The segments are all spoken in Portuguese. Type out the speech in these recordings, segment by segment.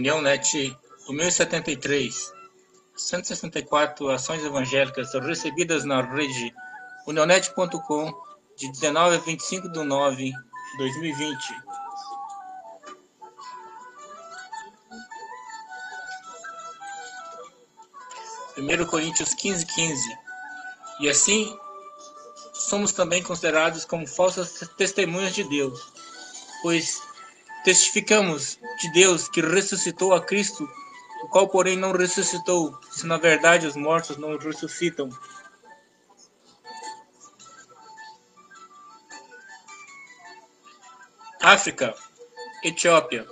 União Net 1073, 164 ações evangélicas recebidas na rede unionet.com de 19 a 25 de 9 de 2020. Primeiro Coríntios 15, 15. E assim somos também considerados como falsas testemunhas de Deus, pois testificamos de Deus que ressuscitou a Cristo, o qual, porém, não ressuscitou, se na verdade os mortos não ressuscitam. África, Etiópia,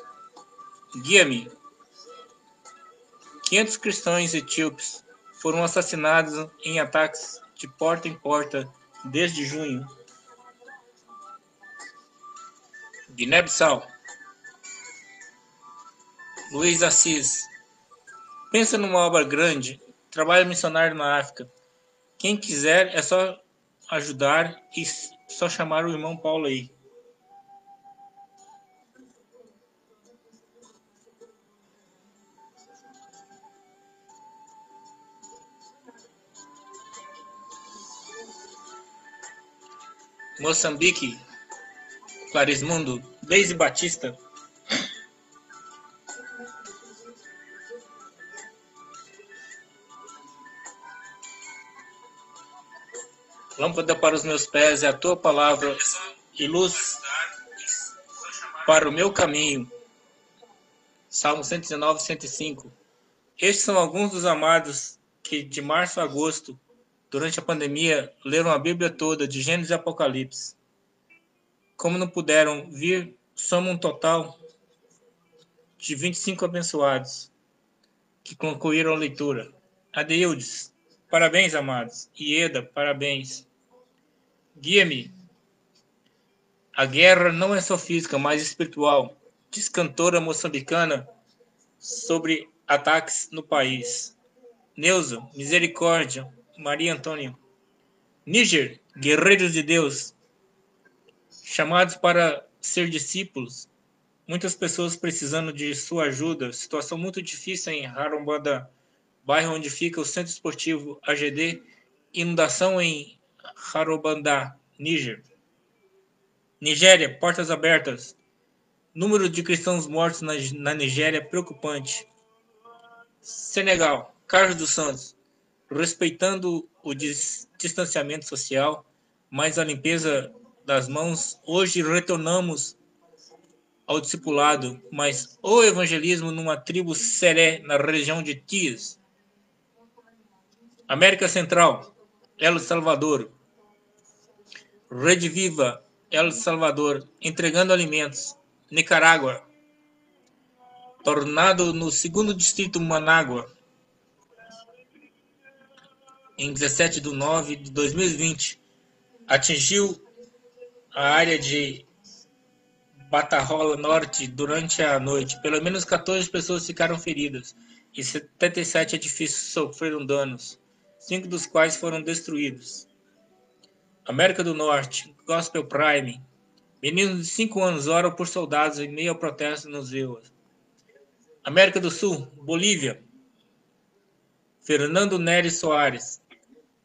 guia-me. 500 cristãos etíopes foram assassinados em ataques de porta em porta desde junho. Guiné-Bissau. Luiz Assis. Pensa numa obra grande, trabalho missionário na África. Quem quiser é só ajudar e só chamar o irmão Paulo aí. Moçambique, Clarismundo, Deise Batista. Lâmpada para os meus pés é a tua palavra e luz para o meu caminho. Salmo 119, 105. Estes são alguns dos amados que de março a agosto, durante a pandemia, leram a Bíblia toda, de Gênesis e Apocalipse. Como não puderam vir, somam um total de 25 abençoados que concluíram a leitura. Adeildes, parabéns, amados. Ieda, parabéns. Guia-me. A guerra não é só física, mas espiritual. Diz cantora moçambicana sobre ataques no país. Neuza, misericórdia. Maria Antônia. Níger, guerreiros de Deus. Chamados para ser discípulos. Muitas pessoas precisando de sua ajuda. Situação muito difícil em Harombanda, bairro onde fica o Centro Esportivo AGD. Inundação em Harobandá, Níger. Nigéria, portas abertas. Número de cristãos mortos na, na Nigéria preocupante. Senegal, Carlos dos Santos. Respeitando o dis, distanciamento social, mas a limpeza das mãos, hoje retornamos ao discipulado, mas o evangelismo numa tribo seré na região de Tias. América Central, El Salvador, Rede Viva, El Salvador, entregando alimentos. Nicarágua. Tornado no segundo distrito Manágua. Em 17 de 9 de 2020, atingiu a área de Batarrola Norte durante a noite. Pelo menos 14 pessoas ficaram feridas e 77 edifícios sofreram danos, cinco dos quais foram destruídos. América do Norte, Gospel Prime. Meninos de 5 anos oram por soldados em meio ao protesto nos rios. América do Sul, Bolívia. Fernando Nery Soares.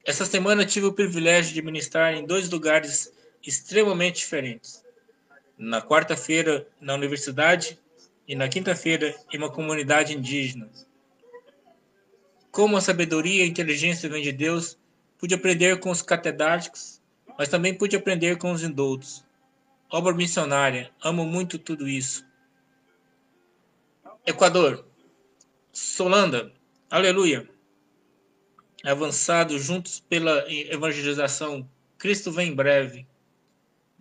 Essa semana tive o privilégio de ministrar em dois lugares extremamente diferentes. Na quarta-feira, na universidade, e na quinta-feira, em uma comunidade indígena. Como a sabedoria e a inteligência vem de Deus, pude aprender com os catedráticos mas também pude aprender com os indoutos. Obra missionária, amo muito tudo isso. Equador, Solanda, aleluia. Avançado juntos pela evangelização, Cristo vem em breve.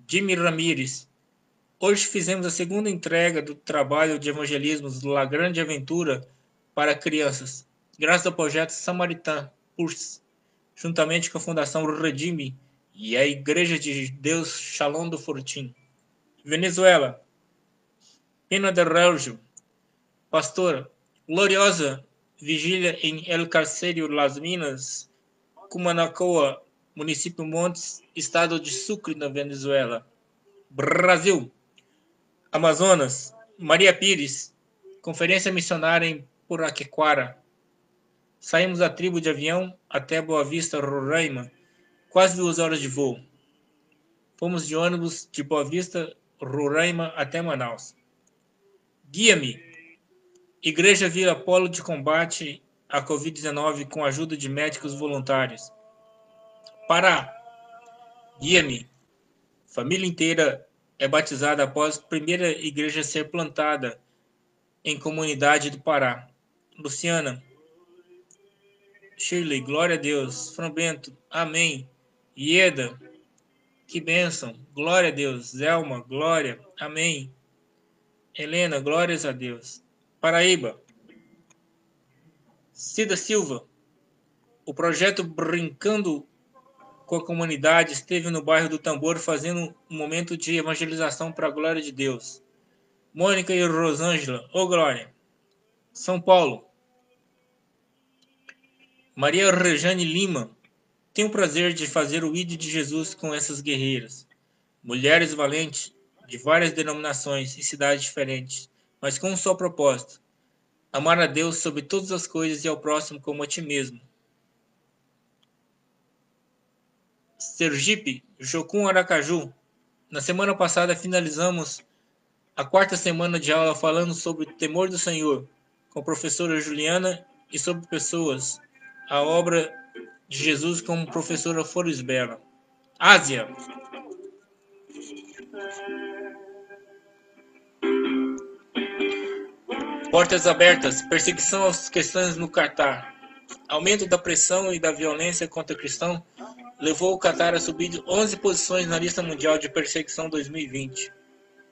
Jimmy Ramírez, hoje fizemos a segunda entrega do trabalho de evangelismo La Grande Aventura para crianças, graças ao projeto Samaritan Purs, juntamente com a Fundação Redime e a Igreja de Deus Shalom do Fortim. Venezuela. Pena de Relgio. Pastora. Gloriosa vigília em El Carcerio, Las Minas, Cumanacoa, município Montes, estado de Sucre, na Venezuela. Brasil. Amazonas. Maria Pires. Conferência missionária em Puraquequara. Saímos da tribo de avião até Boa Vista, Roraima, quase duas horas de voo. Fomos de ônibus de Boa Vista, Roraima até Manaus. Guia-me. Igreja Vila Polo de combate à Covid-19 com ajuda de médicos voluntários. Pará. Guia-me. Família inteira é batizada após a primeira igreja ser plantada em comunidade do Pará. Luciana. Shirley, glória a Deus. Fran Bento, amém. Ieda, que bênção. Glória a Deus. Zelma, glória. Amém. Helena, glórias a Deus. Paraíba. Cida Silva. O projeto Brincando com a Comunidade esteve no bairro do Tambor fazendo um momento de evangelização para a glória de Deus. Mônica e Rosângela, ô oh, glória. São Paulo. Maria Rejane Lima. Tenho o prazer de fazer o ID de Jesus com essas guerreiras, mulheres valentes de várias denominações e cidades diferentes, mas com um só propósito: amar a Deus sobre todas as coisas e ao próximo como a ti mesmo. Sergipe, Jocum Aracaju. Na semana passada finalizamos a quarta semana de aula falando sobre o temor do Senhor com a professora Juliana e sobre pessoas, a obra de Jesus como professora Bela. Ásia. Portas abertas, perseguição aos cristãos no Catar. Aumento da pressão e da violência contra cristãos levou o Catar a subir 11 posições na lista mundial de perseguição 2020.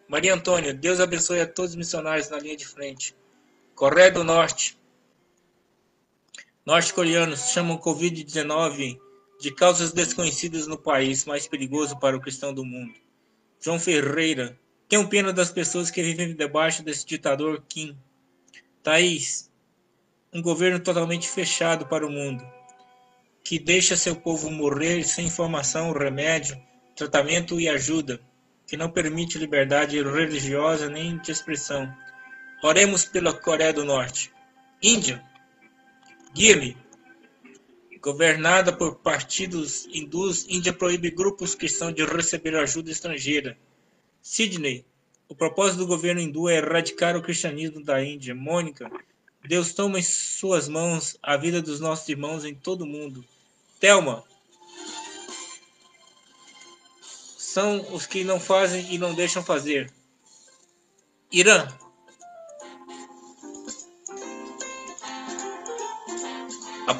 Maria Antônia, Deus abençoe a todos os missionários na linha de frente. Coreia do Norte, Norte-coreanos chamam Covid-19 de causas desconhecidas no país mais perigoso para o cristão do mundo. João Ferreira. Tenho pena das pessoas que vivem debaixo desse ditador Kim. Thaís. Um governo totalmente fechado para o mundo, que deixa seu povo morrer sem informação, remédio, tratamento e ajuda, que não permite liberdade religiosa nem de expressão. Oremos pela Coreia do Norte. Índia Guia-me. Governada por partidos hindus, Índia proíbe grupos cristãos de receber ajuda estrangeira. Sydney. O propósito do governo hindu é erradicar o cristianismo da Índia. Mônica. Deus toma em suas mãos a vida dos nossos irmãos em todo o mundo. Telma. São os que não fazem e não deixam fazer. Irã.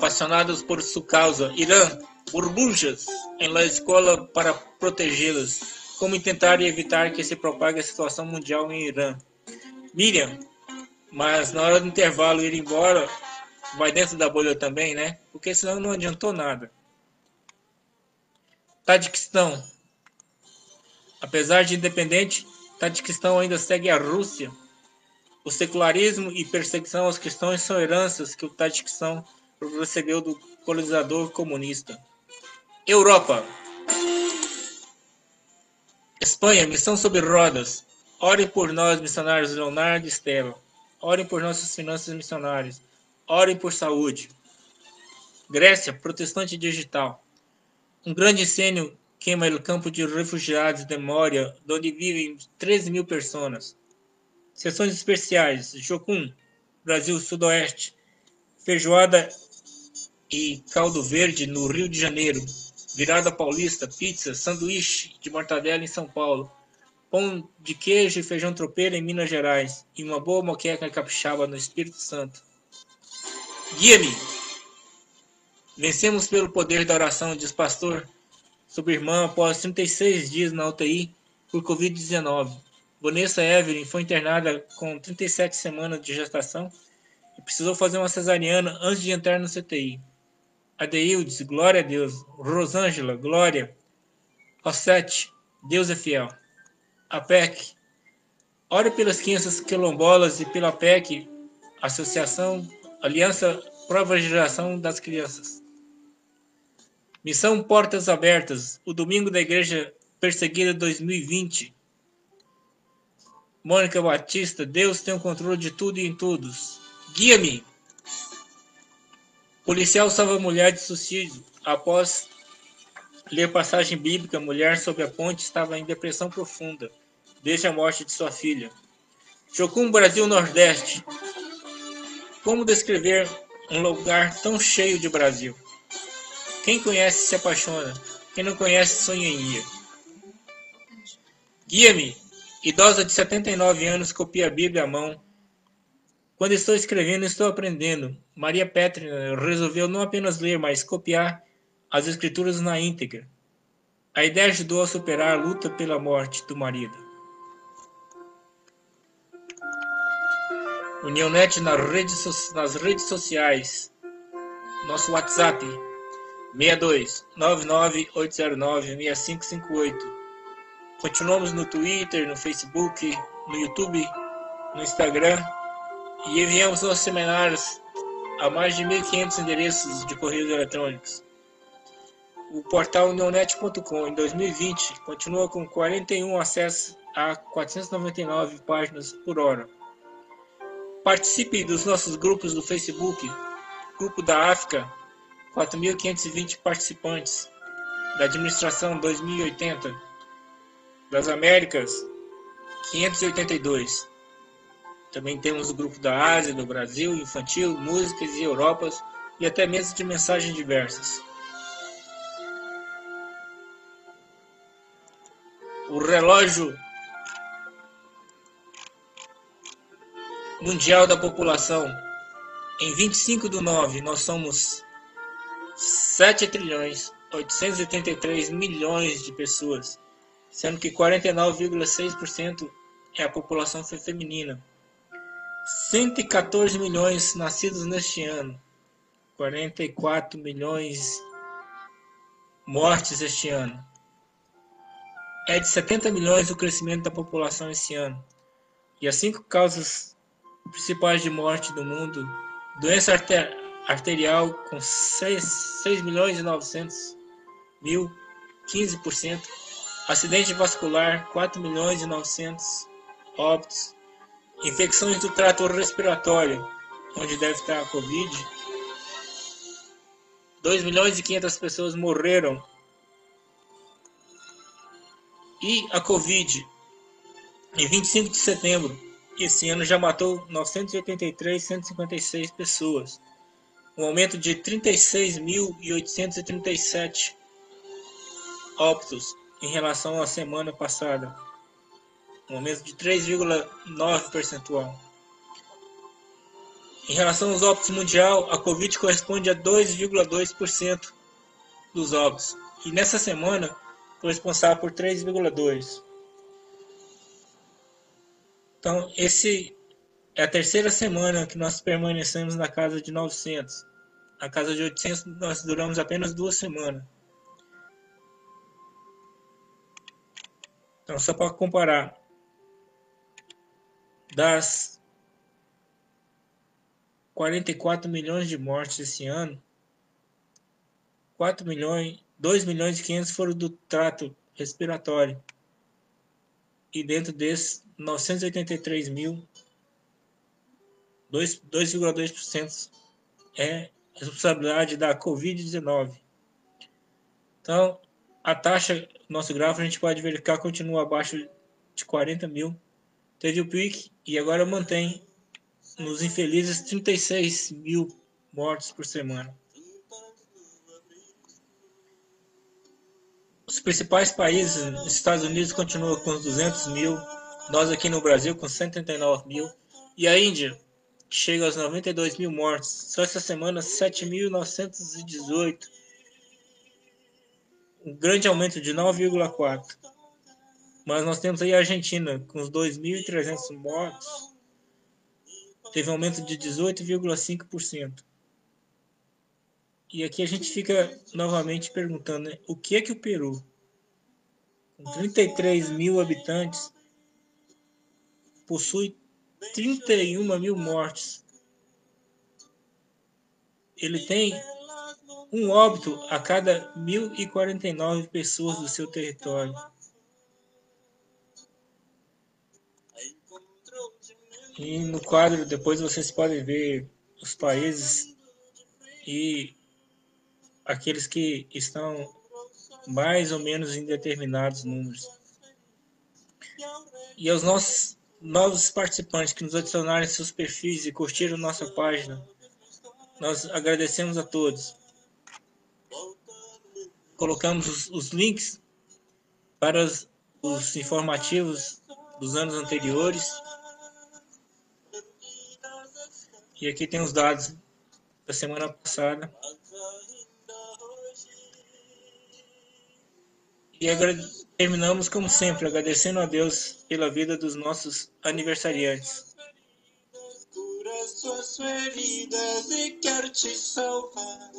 Apaixonados por sua causa, irão burbujas em la escola para protegê-las. Como tentar evitar que se propague a situação mundial em Irã? Miriam, mas na hora do intervalo ir embora, vai dentro da bolha também, né? Porque senão não adiantou nada. Tadiquistão. Apesar de independente, Tadiquistão ainda segue a Rússia. O secularismo e perseguição aos cristãos são heranças que o Tadiquistão recebeu do colonizador comunista. Europa. Espanha, missão sobre rodas. Orem por nós, missionários Leonardo e Estela. Orem por nossas finanças missionárias. Orem por saúde. Grécia, protestante digital. Um grande incêndio queima o campo de refugiados de Moria, onde vivem 13 mil pessoas. Sessões especiais. Jocum, Brasil Sudoeste. Feijoada e caldo verde no Rio de Janeiro, virada paulista, pizza, sanduíche de mortadela em São Paulo, pão de queijo e feijão tropeiro em Minas Gerais e uma boa moqueca capixaba no Espírito Santo. Guia-me! Vencemos pelo poder da oração, diz pastor, sobre irmã após 36 dias na UTI por Covid-19. Vanessa Evelyn foi internada com 37 semanas de gestação e precisou fazer uma cesariana antes de entrar no CTI. Adeildes, glória a Deus. Rosângela, glória. Rossete, Deus é fiel. A PEC, ore pelas crianças quilombolas e pela PEC, Associação Aliança Prova Geração das Crianças. Missão Portas Abertas, o Domingo da Igreja Perseguida 2020. Mônica Batista, Deus tem o controle de tudo e em todos. Guia-me. Policial salva mulher de suicídio. Após ler passagem bíblica, mulher sob a ponte estava em depressão profunda, desde a morte de sua filha. Jocum Brasil Nordeste. Como descrever um lugar tão cheio de Brasil? Quem conhece se apaixona, quem não conhece sonha em ir. Guia-me. Idosa de 79 anos copia a Bíblia à mão. Quando estou escrevendo, estou aprendendo. Maria Petrina resolveu não apenas ler, mas copiar as escrituras na íntegra. A ideia ajudou a superar a luta pela morte do marido. Unionet nas redes, nas redes sociais. Nosso WhatsApp 62 99809 6558. Continuamos no Twitter, no Facebook, no YouTube, no Instagram e enviamos nossos seminários a mais de 1.500 endereços de correios eletrônicos. O portal neonet.com em 2020 continua com 41 acessos a 499 páginas por hora. Participe dos nossos grupos do Facebook, Grupo da África, 4.520 participantes, da Administração 2080 das Américas, 582. Também temos o grupo da Ásia, do Brasil, infantil, músicas e Europas e até mesmo de mensagens diversas. O relógio mundial da população. Em 25 do 9, nós somos 7 trilhões 883 milhões de pessoas sendo que 49,6% é a população feminina. 114 milhões nascidos neste ano, 44 milhões mortes este ano. É de 70 milhões o crescimento da população esse ano. E as cinco causas principais de morte do mundo: doença arterial com 6, 6 milhões e 900 mil, 15%. Acidente vascular, 4 milhões e 900 óbitos. Infecções do trato respiratório, onde deve estar a Covid. 2 milhões e 500 pessoas morreram. E a Covid, em 25 de setembro, esse ano já matou 983.156 pessoas, um aumento de 36.837 óbitos em relação à semana passada, um aumento de 3,9 percentual. Em relação aos óbitos mundial, a Covid corresponde a 2,2% dos óbitos e nessa semana foi responsável por 3,2%. Então, esse é a terceira semana que nós permanecemos na casa de 900. Na casa de 800 nós duramos apenas duas semanas. Então, só para comparar, das 44 milhões de mortes esse ano, 4 milhões, 2 milhões e 500 foram do trato respiratório. E dentro desses, 983 mil, 2,2% é responsabilidade da Covid-19. Então, a taxa, nosso gráfico, a gente pode verificar continua abaixo de 40 mil. Teve o pique e agora mantém nos infelizes 36 mil mortes por semana. Os principais países, Estados Unidos continua com os 200 mil, nós aqui no Brasil com 139 mil, e a Índia chega aos 92 mil mortes. Só essa semana, 7.918 um grande aumento de 9,4%. Mas nós temos aí a Argentina com os 2.300 mortos, teve um aumento de 18,5%. E aqui a gente fica novamente perguntando, né, o que é que o Peru, com 33 mil habitantes, possui 31 mil mortes? Ele tem um óbito a cada 1.049 pessoas do seu território. E no quadro, depois vocês podem ver os países e aqueles que estão mais ou menos em determinados números. E aos nossos novos participantes que nos adicionaram seus perfis e curtiram nossa página, nós agradecemos a todos. Colocamos os, os links para os, os informativos dos anos anteriores. E aqui tem os dados da semana passada. E terminamos, como sempre, agradecendo a Deus pela vida dos nossos aniversariantes. Cura suas feridas e te salvar.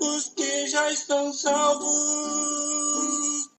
Os que já estão salvos